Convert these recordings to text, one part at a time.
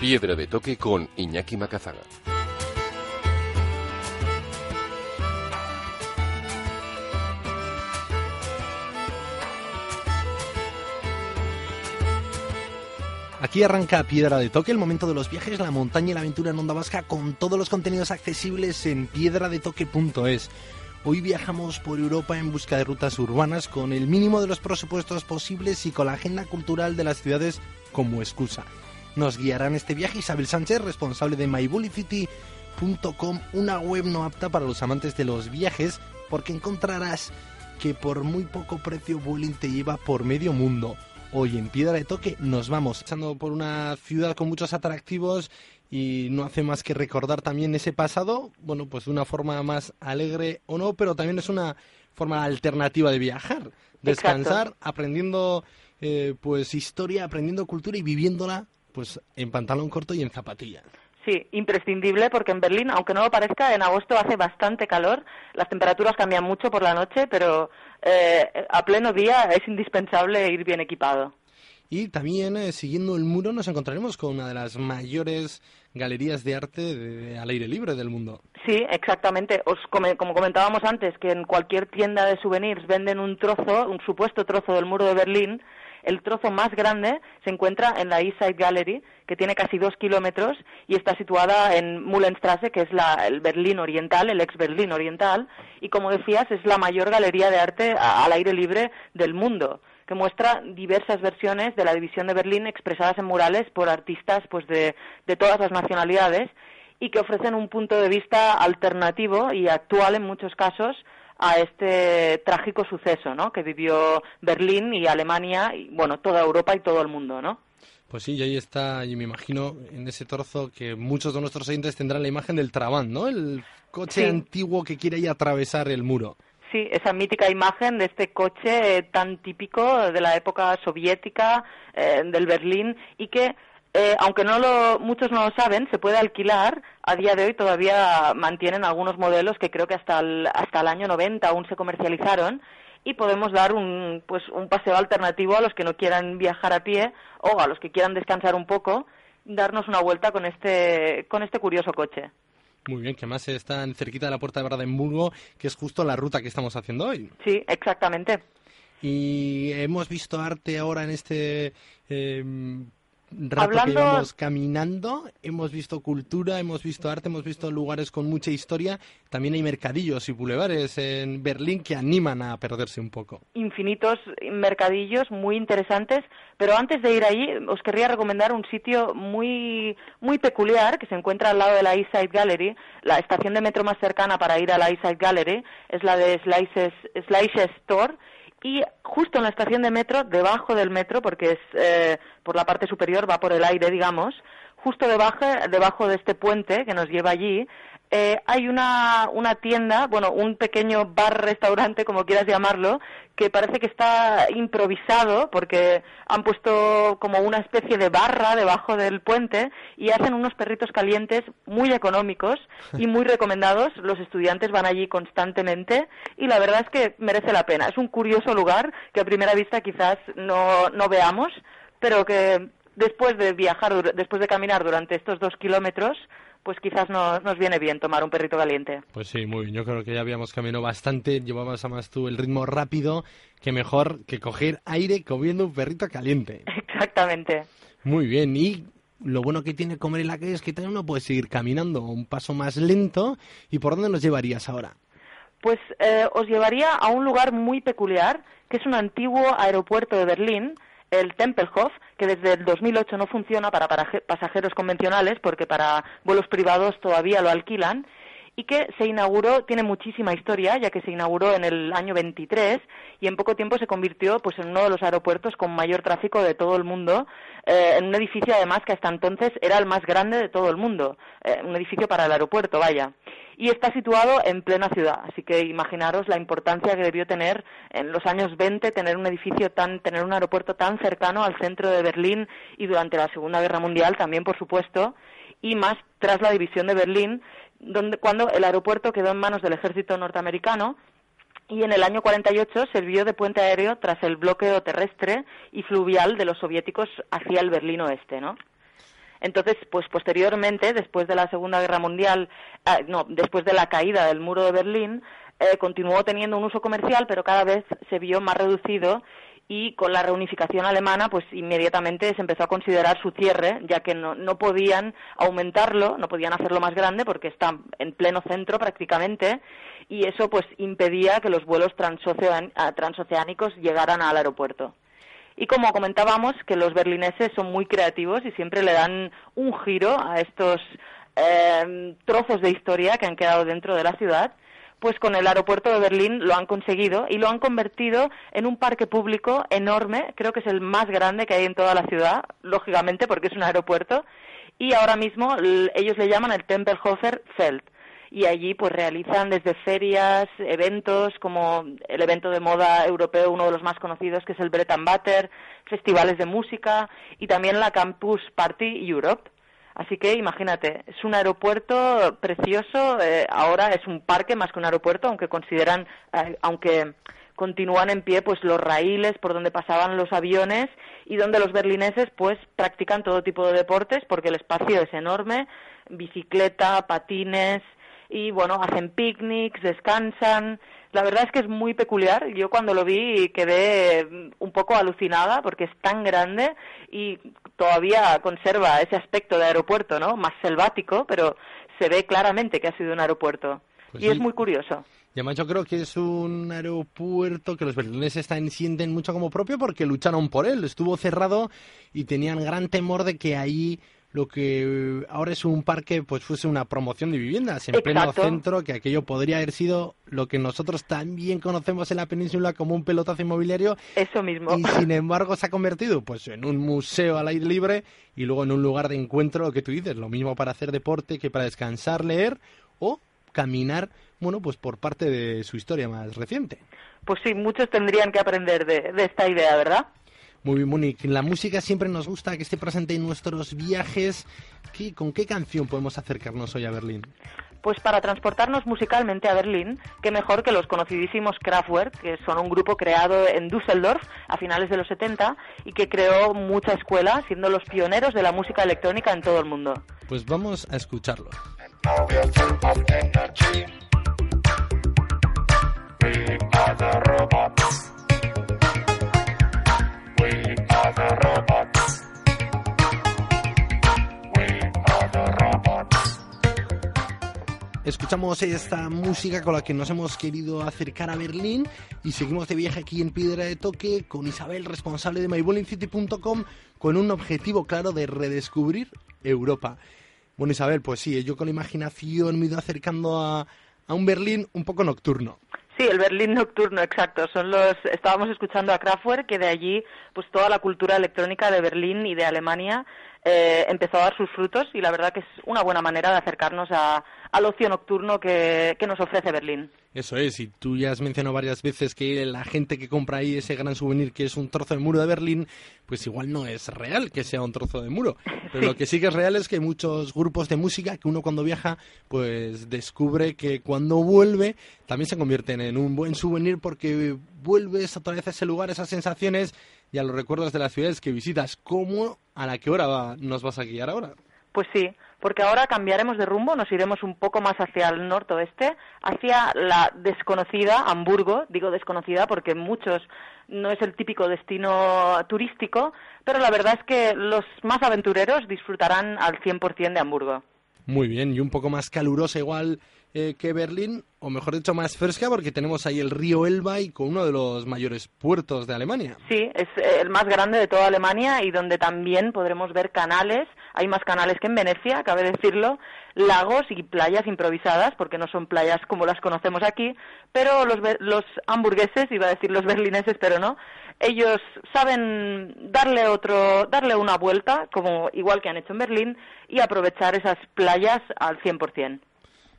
Piedra de toque con Iñaki Macazaga. Aquí arranca Piedra de Toque, el momento de los viajes, la montaña y la aventura en Onda Vasca con todos los contenidos accesibles en piedradetoque.es. Hoy viajamos por Europa en busca de rutas urbanas con el mínimo de los presupuestos posibles y con la agenda cultural de las ciudades como excusa. Nos guiará en este viaje. Isabel Sánchez, responsable de mybullycity.com, una web no apta para los amantes de los viajes, porque encontrarás que por muy poco precio Vueling te lleva por medio mundo. Hoy en Piedra de Toque nos vamos. Echando por una ciudad con muchos atractivos y no hace más que recordar también ese pasado, bueno, pues de una forma más alegre o no, pero también es una forma alternativa de viajar, descansar, aprendiendo eh, pues historia, aprendiendo cultura y viviéndola pues en pantalón corto y en zapatilla. Sí, imprescindible porque en Berlín, aunque no lo parezca, en agosto hace bastante calor, las temperaturas cambian mucho por la noche, pero eh, a pleno día es indispensable ir bien equipado. Y también, eh, siguiendo el muro, nos encontraremos con una de las mayores galerías de arte de, al aire libre del mundo. Sí, exactamente. Os, como, como comentábamos antes, que en cualquier tienda de souvenirs venden un trozo, un supuesto trozo del muro de Berlín, el trozo más grande se encuentra en la East Side Gallery, que tiene casi dos kilómetros y está situada en Mullenstrasse, que es la, el Berlín Oriental, el ex Berlín Oriental, y como decías, es la mayor galería de arte al aire libre del mundo que muestra diversas versiones de la división de Berlín expresadas en murales por artistas pues de, de todas las nacionalidades y que ofrecen un punto de vista alternativo y actual en muchos casos a este trágico suceso, ¿no? Que vivió Berlín y Alemania y bueno toda Europa y todo el mundo, ¿no? Pues sí, y ahí está, y me imagino en ese trozo que muchos de nuestros oyentes tendrán la imagen del Trabant, ¿no? El coche Sí. antiguo que quiere ahí atravesar el muro. Sí, esa mítica imagen de este coche eh, tan típico de la época soviética eh, del Berlín y que eh, aunque no lo, muchos no lo saben, se puede alquilar. A día de hoy todavía mantienen algunos modelos que creo que hasta el, hasta el año 90 aún se comercializaron y podemos dar un, pues, un paseo alternativo a los que no quieran viajar a pie o a los que quieran descansar un poco, darnos una vuelta con este, con este curioso coche. Muy bien, que además están cerquita de la puerta de Brandenburgo, que es justo la ruta que estamos haciendo hoy. Sí, exactamente. Y hemos visto arte ahora en este eh, rato Hablando- que llevamos caminando. Hemos visto cultura, hemos visto arte, hemos visto lugares con mucha historia. También hay mercadillos y bulevares en Berlín que animan a perderse un poco. infinitos mercadillos muy interesantes, pero antes de ir allí os querría recomendar un sitio muy muy peculiar que se encuentra al lado de la East Side Gallery. La estación de metro más cercana para ir a la East Side Gallery es la de Slices, Slices Store y justo en la estación de metro, debajo del metro, porque es eh, por la parte superior, va por el aire, digamos, justo debajo, debajo de este puente que nos lleva allí, eh, hay una, una tienda, bueno, un pequeño bar-restaurante, como quieras llamarlo, que parece que está improvisado porque han puesto como una especie de barra debajo del puente y hacen unos perritos calientes muy económicos y muy recomendados. Los estudiantes van allí constantemente y la verdad es que merece la pena. Es un curioso lugar que a primera vista quizás no, no veamos, pero que después de viajar, después de caminar durante estos dos kilómetros, pues quizás nos, nos viene bien tomar un perrito caliente. Pues sí, muy bien. Yo creo que ya habíamos caminado bastante. Llevabas a más tú el ritmo rápido, que mejor que coger aire comiendo un perrito caliente. Exactamente. Muy bien. Y lo bueno que tiene comer en la calle es que también uno puede seguir caminando un paso más lento. ¿Y por dónde nos llevarías ahora? Pues eh, os llevaría a un lugar muy peculiar, que es un antiguo aeropuerto de Berlín, el Tempelhof, que desde el 2008 no funciona para pasajeros convencionales porque para vuelos privados todavía lo alquilan y que se inauguró, tiene muchísima historia, ya que se inauguró en el año 23 y en poco tiempo se convirtió pues, en uno de los aeropuertos con mayor tráfico de todo el mundo, eh, en un edificio además que hasta entonces era el más grande de todo el mundo, eh, un edificio para el aeropuerto, vaya. Y está situado en plena ciudad, así que imaginaros la importancia que debió tener en los años 20 tener un edificio tan, tener un aeropuerto tan cercano al centro de Berlín y durante la Segunda Guerra Mundial también, por supuesto, y más tras la división de Berlín, donde, cuando el aeropuerto quedó en manos del ejército norteamericano y en el año 48 sirvió de puente aéreo tras el bloqueo terrestre y fluvial de los soviéticos hacia el Berlín Oeste, ¿no? Entonces, pues posteriormente, después de la Segunda Guerra Mundial, ah, no, después de la caída del muro de Berlín, eh, continuó teniendo un uso comercial, pero cada vez se vio más reducido y con la reunificación alemana, pues inmediatamente se empezó a considerar su cierre, ya que no, no podían aumentarlo, no podían hacerlo más grande porque está en pleno centro prácticamente y eso pues impedía que los vuelos transoceánicos llegaran al aeropuerto. Y como comentábamos, que los berlineses son muy creativos y siempre le dan un giro a estos eh, trozos de historia que han quedado dentro de la ciudad pues con el aeropuerto de Berlín lo han conseguido y lo han convertido en un parque público enorme, creo que es el más grande que hay en toda la ciudad, lógicamente porque es un aeropuerto, y ahora mismo ellos le llaman el Tempelhofer Feld y allí pues realizan desde ferias, eventos como el evento de moda europeo, uno de los más conocidos que es el Breton Butter, festivales de música y también la Campus Party Europe. Así que imagínate, es un aeropuerto precioso, eh, ahora es un parque más que un aeropuerto, aunque consideran, eh, aunque continúan en pie pues los raíles por donde pasaban los aviones y donde los berlineses pues practican todo tipo de deportes porque el espacio es enorme, bicicleta, patines y bueno, hacen picnics, descansan, la verdad es que es muy peculiar. Yo cuando lo vi quedé un poco alucinada porque es tan grande y todavía conserva ese aspecto de aeropuerto, ¿no? Más selvático, pero se ve claramente que ha sido un aeropuerto. Pues y es muy curioso. Y además yo creo que es un aeropuerto que los berlineses están, sienten mucho como propio porque lucharon por él. Estuvo cerrado y tenían gran temor de que ahí lo que ahora es un parque pues fuese una promoción de viviendas en pleno centro, que aquello podría haber sido lo que nosotros también conocemos en la península como un pelotazo inmobiliario. Eso mismo. Y sin embargo se ha convertido pues en un museo al aire libre y luego en un lugar de encuentro, lo que tú dices, lo mismo para hacer deporte que para descansar, leer o caminar, bueno, pues por parte de su historia más reciente. Pues sí, muchos tendrían que aprender de, de esta idea, ¿verdad? Muy bien, Monique. La música siempre nos gusta que esté presente en nuestros viajes. ¿Con qué canción podemos acercarnos hoy a Berlín? Pues para transportarnos musicalmente a Berlín, qué mejor que los conocidísimos Kraftwerk, que son un grupo creado en Düsseldorf a finales de los 70 y que creó mucha escuela, siendo los pioneros de la música electrónica en todo el mundo. Pues vamos a escucharlo. Escuchamos esta música con la que nos hemos querido acercar a Berlín y seguimos de viaje aquí en Piedra de Toque con Isabel, responsable de mybollingcity.com, con un objetivo claro de redescubrir Europa. Bueno, Isabel, pues sí, yo con la imaginación me he ido acercando a un Berlín un poco nocturno. Sí, el Berlín nocturno, exacto. Son los, estábamos escuchando a Kraftwerk, que de allí, pues toda la cultura electrónica de Berlín y de Alemania eh, empezó a dar sus frutos y la verdad que es una buena manera de acercarnos a, al ocio nocturno que, nos ofrece Berlín. Eso es, y tú ya has mencionado varias veces que la gente que compra ahí ese gran souvenir que es un trozo de muro de Berlín, pues igual no es real que sea un trozo de muro. Pero lo que sí que es real es que muchos grupos de música que uno cuando viaja, pues descubre que cuando vuelve también se convierten en un buen souvenir porque vuelves otra vez a ese lugar, esas sensaciones y a los recuerdos de las ciudades que visitas. ¿Cómo, a la qué hora nos vas a guiar ahora? Pues sí, porque ahora cambiaremos de rumbo, nos iremos un poco más hacia el norte-oeste, hacia la desconocida Hamburgo, digo desconocida porque muchos no es el típico destino turístico, pero la verdad es que los más aventureros disfrutarán al 100% de Hamburgo. Muy bien, y un poco más calurosa igual eh, que Berlín, o mejor dicho, más fresca, porque tenemos ahí el río Elba y con uno de los mayores puertos de Alemania. Sí, es eh, el más grande de toda Alemania y donde también podremos ver canales. Hay más canales que en Venecia, cabe decirlo, lagos y playas improvisadas, porque no son playas como las conocemos aquí, pero los, los hamburgueses, iba a decir los berlineses, pero no, ellos saben darle otro, darle una vuelta, como igual que han hecho en Berlín, y aprovechar esas playas al 100%.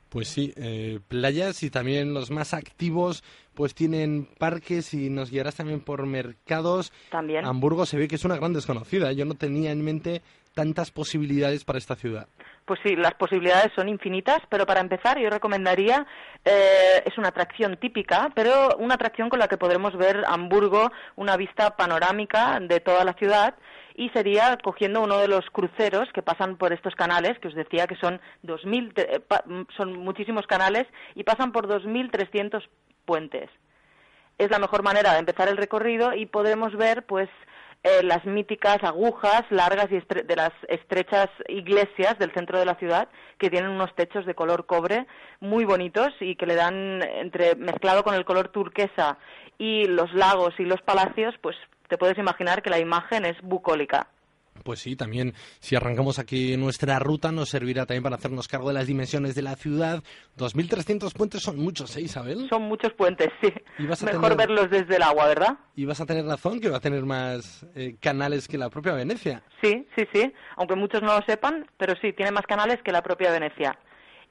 Pues sí, eh, playas y también los más activos pues tienen parques y nos guiarás también por mercados. También. Hamburgo se ve que es una gran desconocida. Yo no tenía en mente tantas posibilidades para esta ciudad. Pues sí, las posibilidades son infinitas, pero para empezar yo recomendaría, eh, es una atracción típica, pero una atracción con la que podremos ver Hamburgo, una vista panorámica de toda la ciudad, y sería cogiendo uno de los cruceros que pasan por estos canales, que os decía que son 2000, eh, son muchísimos canales y pasan por 2.300 puentes. Es la mejor manera de empezar el recorrido y podremos ver, pues, eh, las míticas agujas largas y de las estrechas iglesias del centro de la ciudad que tienen unos techos de color cobre muy bonitos y que le dan entre mezclado con el color turquesa y los lagos y los palacios pues te puedes imaginar que la imagen es bucólica. Pues sí, también si arrancamos aquí nuestra ruta nos servirá también para hacernos cargo de las dimensiones de la ciudad. 2.300 puentes son muchos, ¿eh, Isabel? Son muchos puentes, sí. Mejor verlos desde el agua, ¿verdad? Y vas a tener razón que va a tener más eh, canales que la propia Venecia. Sí, sí, sí. Aunque muchos no lo sepan, pero sí, tiene más canales que la propia Venecia.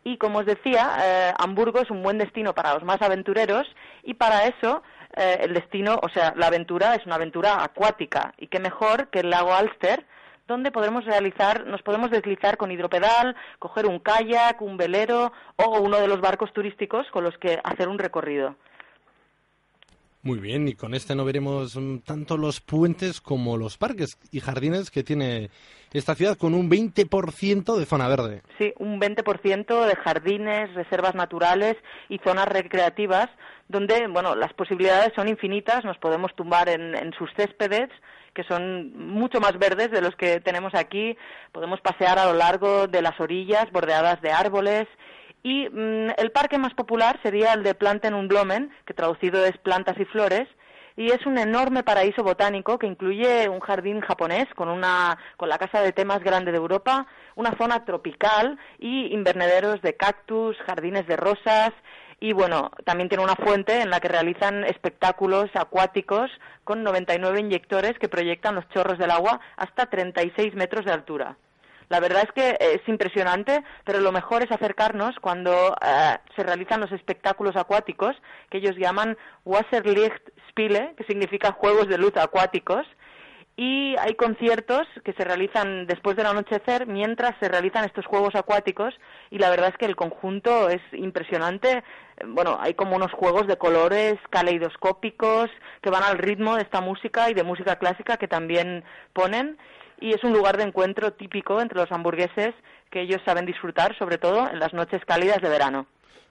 Y como os decía, eh, Hamburgo es un buen destino para los más aventureros y para eso eh, el destino, o sea, la aventura es una aventura acuática y qué mejor que el lago Alster, donde podremos realizar, nos podemos deslizar con hidropedal, coger un kayak, un velero o uno de los barcos turísticos con los que hacer un recorrido. Muy bien, y con este no veremos mm, tanto los puentes como los parques y jardines que tiene esta ciudad con un 20% de zona verde. Sí, un 20% de jardines, reservas naturales y zonas recreativas donde, bueno, las posibilidades son infinitas, nos podemos tumbar en, en sus céspedes, que son mucho más verdes de los que tenemos aquí. Podemos pasear a lo largo de las orillas bordeadas de árboles. Y mm, el parque más popular sería el de Planten und Blumen, que traducido es plantas y flores, y es un enorme paraíso botánico que incluye un jardín japonés con una con la casa de té más grande de Europa, una zona tropical y invernaderos de cactus, jardines de rosas y bueno, también tiene una fuente en la que realizan espectáculos acuáticos con 99 inyectores que proyectan los chorros del agua hasta 36 metros de altura. La verdad es que es impresionante, pero lo mejor es acercarnos cuando eh, se realizan los espectáculos acuáticos, que ellos llaman Wasserlichtspiele, que significa juegos de luz acuáticos, y hay conciertos que se realizan después del anochecer mientras se realizan estos juegos acuáticos y la verdad es que el conjunto es impresionante. Bueno, hay como unos juegos de colores caleidoscópicos que van al ritmo de esta música y de música clásica que también ponen y es un lugar de encuentro típico entre los hamburgueses que ellos saben disfrutar, sobre todo en las noches cálidas de verano.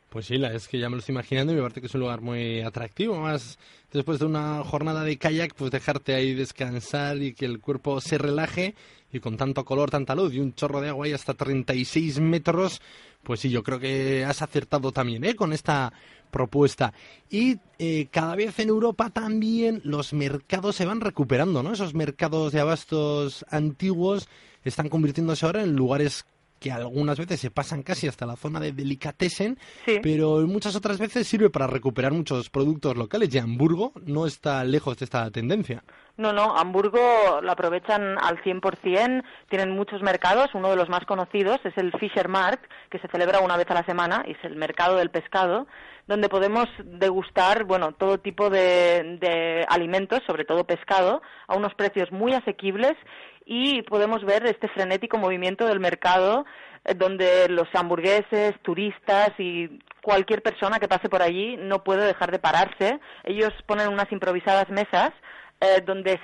Pues sí, la es que ya me lo estoy imaginando y me parece que es un lugar muy atractivo. Más después de una jornada de kayak, pues dejarte ahí descansar y que el cuerpo se relaje y con tanto color, tanta luz y un chorro de agua ahí hasta 36 metros, pues sí, yo creo que has acertado también ¿eh? con esta propuesta. Y eh, cada vez en Europa también los mercados se van recuperando, ¿no? Esos mercados de abastos antiguos están convirtiéndose ahora en lugares que algunas veces se pasan casi hasta la zona de delicatessen, pero muchas otras veces sirve para recuperar muchos productos locales y Hamburgo no está lejos de esta tendencia. No, no, Hamburgo lo aprovechan al 100%, tienen muchos mercados, uno de los más conocidos es el Fischermarkt, que se celebra una vez a la semana, y es el mercado del pescado, donde podemos degustar, bueno, todo tipo de, de alimentos, sobre todo pescado, a unos precios muy asequibles y podemos ver este frenético movimiento del mercado eh, donde los hamburgueses, turistas y cualquier persona que pase por allí no puede dejar de pararse. Ellos ponen unas improvisadas mesas eh, donde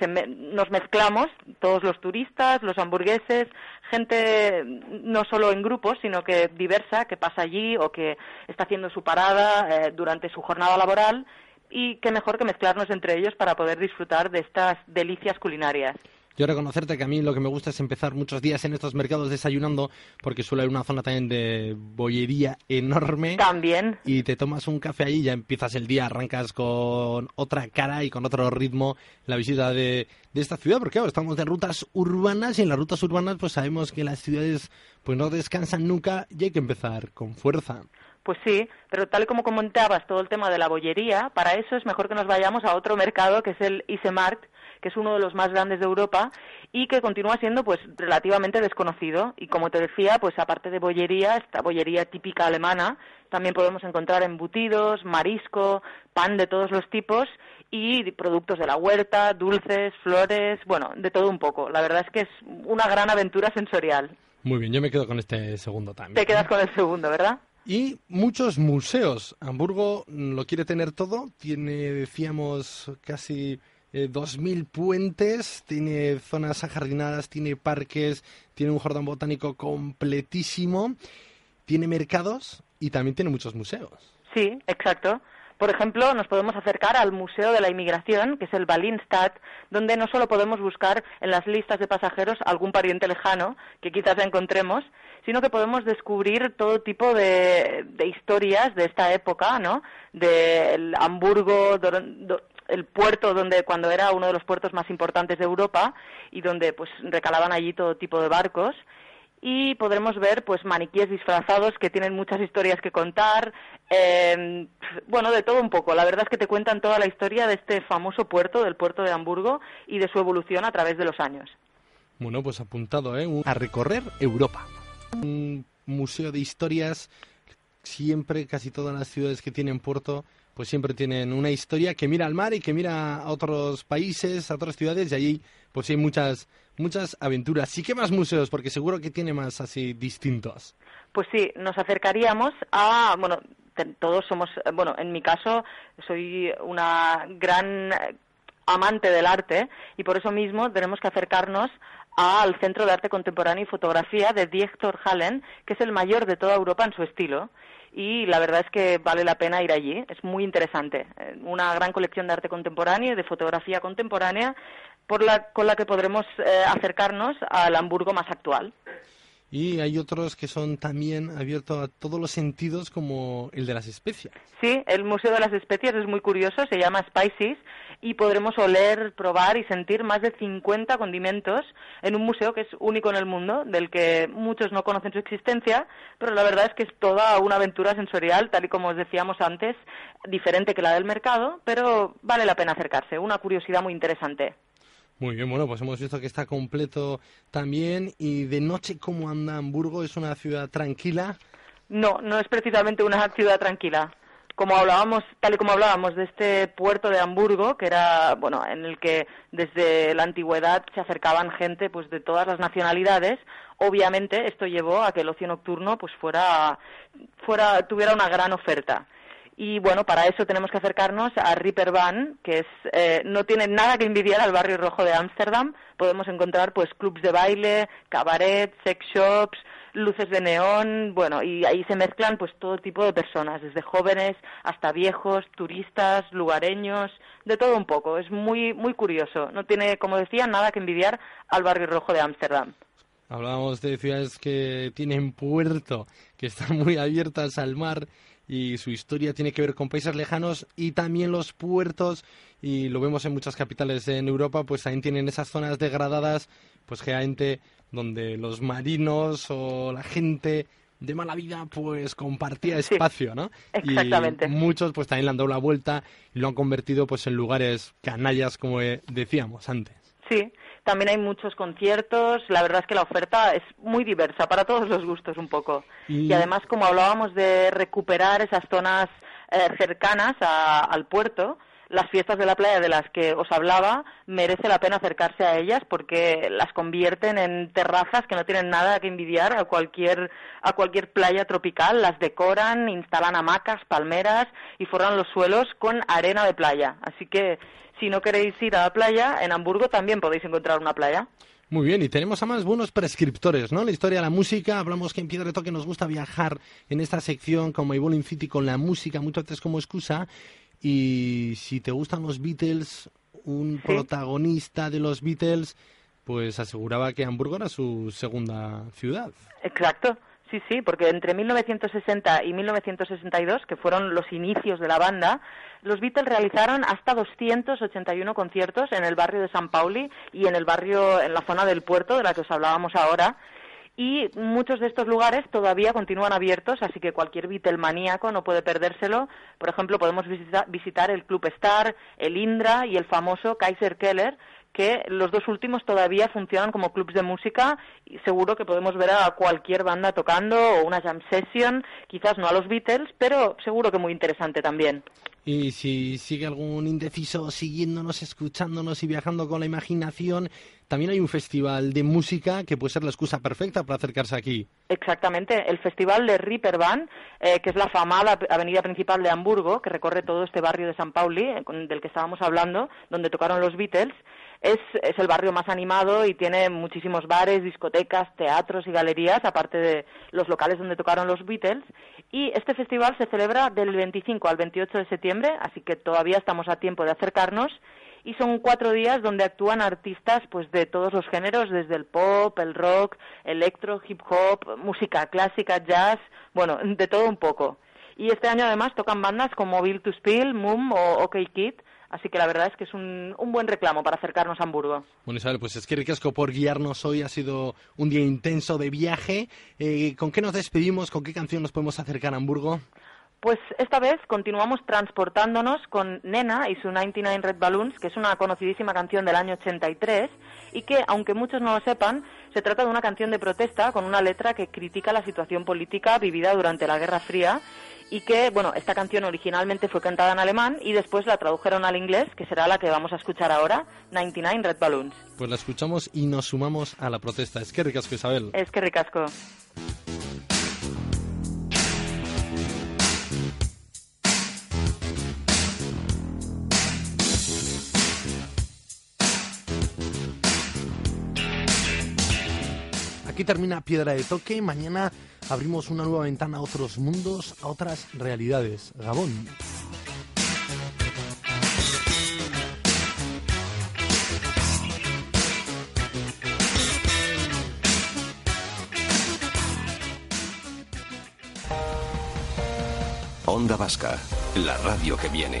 nos mezclamos, todos los turistas, los hamburgueses, gente no solo en grupos, sino que diversa, que pasa allí o que está haciendo su parada eh, durante su jornada laboral y qué mejor que mezclarnos entre ellos para poder disfrutar de estas delicias culinarias. Yo reconocerte que a mí lo que me gusta es empezar muchos días en estos mercados desayunando, porque suele haber una zona también de bollería enorme. También. Y te tomas un café ahí y ya empiezas el día, arrancas con otra cara y con otro ritmo la visita de, de esta ciudad, porque claro, estamos en rutas urbanas y en las rutas urbanas pues sabemos que las ciudades pues no descansan nunca y hay que empezar con fuerza. Pues sí, pero tal y como comentabas todo el tema de la bollería, para eso es mejor que nos vayamos a otro mercado que es el Isemarkt, que es uno de los más grandes de Europa y que continúa siendo pues relativamente desconocido y como te decía, pues aparte de bollería, esta bollería típica alemana, también podemos encontrar embutidos, marisco, pan de todos los tipos y productos de la huerta, dulces, flores, bueno, de todo un poco. La verdad es que es una gran aventura sensorial. Muy bien, yo me quedo con este segundo también. Te quedas con el segundo, ¿verdad? Y muchos museos. Hamburgo lo quiere tener todo. Tiene, decíamos, casi eh, 2.000 puentes, tiene zonas ajardinadas, tiene parques, tiene un jardín botánico completísimo, tiene mercados y también tiene muchos museos. Sí, exacto. Por ejemplo, nos podemos acercar al Museo de la Inmigración, que es el Balinstadt, donde no solo podemos buscar en las listas de pasajeros algún pariente lejano que quizás encontremos, sino que podemos descubrir todo tipo de, de historias de esta época, ¿no? Del Hamburgo, el puerto donde cuando era uno de los puertos más importantes de Europa y donde pues recalaban allí todo tipo de barcos y podremos ver pues maniquíes disfrazados que tienen muchas historias que contar eh, bueno de todo un poco. La verdad es que te cuentan toda la historia de este famoso puerto del puerto de Hamburgo y de su evolución a través de los años. Bueno pues apuntado ¿eh? a recorrer Europa. Un museo de historias siempre casi todas las ciudades que tienen puerto pues siempre tienen una historia que mira al mar y que mira a otros países, a otras ciudades y allí pues hay muchas muchas aventuras. Sí que más museos porque seguro que tiene más así distintos. Pues sí, nos acercaríamos a bueno, todos somos bueno, en mi caso soy una gran amante del arte y por eso mismo tenemos que acercarnos al Centro de Arte Contemporáneo y Fotografía de Diechter Hallen, que es el mayor de toda Europa en su estilo y la verdad es que vale la pena ir allí. Es muy interesante. Una gran colección de arte contemporáneo y de fotografía contemporánea por la, con la que podremos eh, acercarnos al Hamburgo más actual. Y hay otros que son también abiertos a todos los sentidos, como el de las especias. Sí, el Museo de las Especias es muy curioso, se llama Spices y podremos oler, probar y sentir más de 50 condimentos en un museo que es único en el mundo, del que muchos no conocen su existencia, pero la verdad es que es toda una aventura sensorial, tal y como os decíamos antes, diferente que la del mercado, pero vale la pena acercarse, una curiosidad muy interesante. Muy bien, bueno, pues hemos visto que está completo también. ¿Y de noche cómo anda Hamburgo? ¿Es una ciudad tranquila? No, no es precisamente una ciudad tranquila. Como hablábamos, tal y como hablábamos de este puerto de Hamburgo, que era, bueno, en el que desde la antigüedad se acercaban gente, pues, de todas las nacionalidades. Obviamente, esto llevó a que el ocio nocturno, pues, fuera, fuera, tuviera una gran oferta y bueno, para eso tenemos que acercarnos a Ripperbahn, que es, eh, no tiene nada que envidiar al barrio rojo de Ámsterdam. Podemos encontrar pues clubs de baile, cabaret, sex shops, luces de neón, bueno, y ahí se mezclan pues todo tipo de personas, desde jóvenes hasta viejos, turistas, lugareños, de todo un poco. Es muy muy curioso. No tiene, como decía, nada que envidiar al barrio rojo de Ámsterdam. Hablábamos de ciudades que tienen puerto, que están muy abiertas al mar y su historia tiene que ver con países lejanos y también los puertos y lo vemos en muchas capitales en Europa pues también tienen esas zonas degradadas pues generalmente donde los marinos o la gente de mala vida pues compartía espacio, ¿no? Exactamente. Y muchos pues también le han dado la vuelta y lo han convertido pues en lugares canallas como decíamos antes. Sí, también hay muchos conciertos, la verdad es que la oferta es muy diversa, para todos los gustos un poco. Y, y además, como hablábamos de recuperar esas zonas eh, cercanas a, al puerto, las fiestas de la playa de las que os hablaba, merece la pena acercarse a ellas porque las convierten en terrazas que no tienen nada que envidiar a cualquier, a cualquier playa tropical, las decoran, instalan hamacas, palmeras y forran los suelos con arena de playa. Así que si no queréis ir a la playa, en Hamburgo también podéis encontrar una playa. Muy bien, y tenemos además buenos prescriptores, ¿no? La historia de la música, hablamos que en Piedra Toque nos gusta viajar en esta sección como Evolving City con la música, muchas veces como excusa, y si te gustan los Beatles, un ¿Sí? protagonista de los Beatles pues aseguraba que Hamburgo era su segunda ciudad. Exacto. Sí, sí, porque entre 1960 y 1962, que fueron los inicios de la banda, los Beatles realizaron hasta 281 conciertos en el barrio de San Pauli y en el barrio, en la zona del puerto de la que os hablábamos ahora. Y muchos de estos lugares todavía continúan abiertos, así que cualquier maníaco no puede perdérselo. Por ejemplo, podemos visitar el Club Star, el Indra y el famoso Kaiser Keller, que los dos últimos todavía funcionan como clubs de música y seguro que podemos ver a cualquier banda tocando o una jam session, quizás no a los Beatles, pero seguro que muy interesante también. Y si sigue algún indeciso siguiéndonos, escuchándonos y viajando con la imaginación, también hay un festival de música que puede ser la excusa perfecta para acercarse aquí. Exactamente, el festival de Ripperbahn, eh, que es la famada avenida principal de Hamburgo, que recorre todo este barrio de San Pauli, eh, del que estábamos hablando, donde tocaron los Beatles. Es, es, el barrio más animado y tiene muchísimos bares, discotecas, teatros y galerías, aparte de los locales donde tocaron los Beatles. Y este festival se celebra del 25 al 28 de septiembre, así que todavía estamos a tiempo de acercarnos. Y son cuatro días donde actúan artistas pues de todos los géneros, desde el pop, el rock, electro, hip hop, música clásica, jazz, bueno, de todo un poco. Y este año además tocan bandas como Bill to Spill, Moom o OK Kid, Así que la verdad es que es un, buen reclamo para acercarnos a Hamburgo. Bueno, Isabel, pues es que ricasco por guiarnos hoy. Ha sido un día intenso de viaje. Eh, ¿Con qué nos despedimos? ¿Con qué canción nos podemos acercar a Hamburgo? Pues esta vez continuamos transportándonos con Nena y su 99 Red Balloons, que es una conocidísima canción del año 83 y que, aunque muchos no lo sepan, se trata de una canción de protesta con una letra que critica la situación política vivida durante la Guerra Fría y que, bueno, esta canción originalmente fue cantada en alemán y después la tradujeron al inglés, que será la que vamos a escuchar ahora, 99 Red Balloons. Pues la escuchamos y nos sumamos a la protesta. Es que ricasco, Isabel. Es que ricasco. Termina Piedra de Toque. Mañana abrimos una nueva ventana a otros mundos, a otras realidades. Gabón. Onda Vasca, la radio que viene.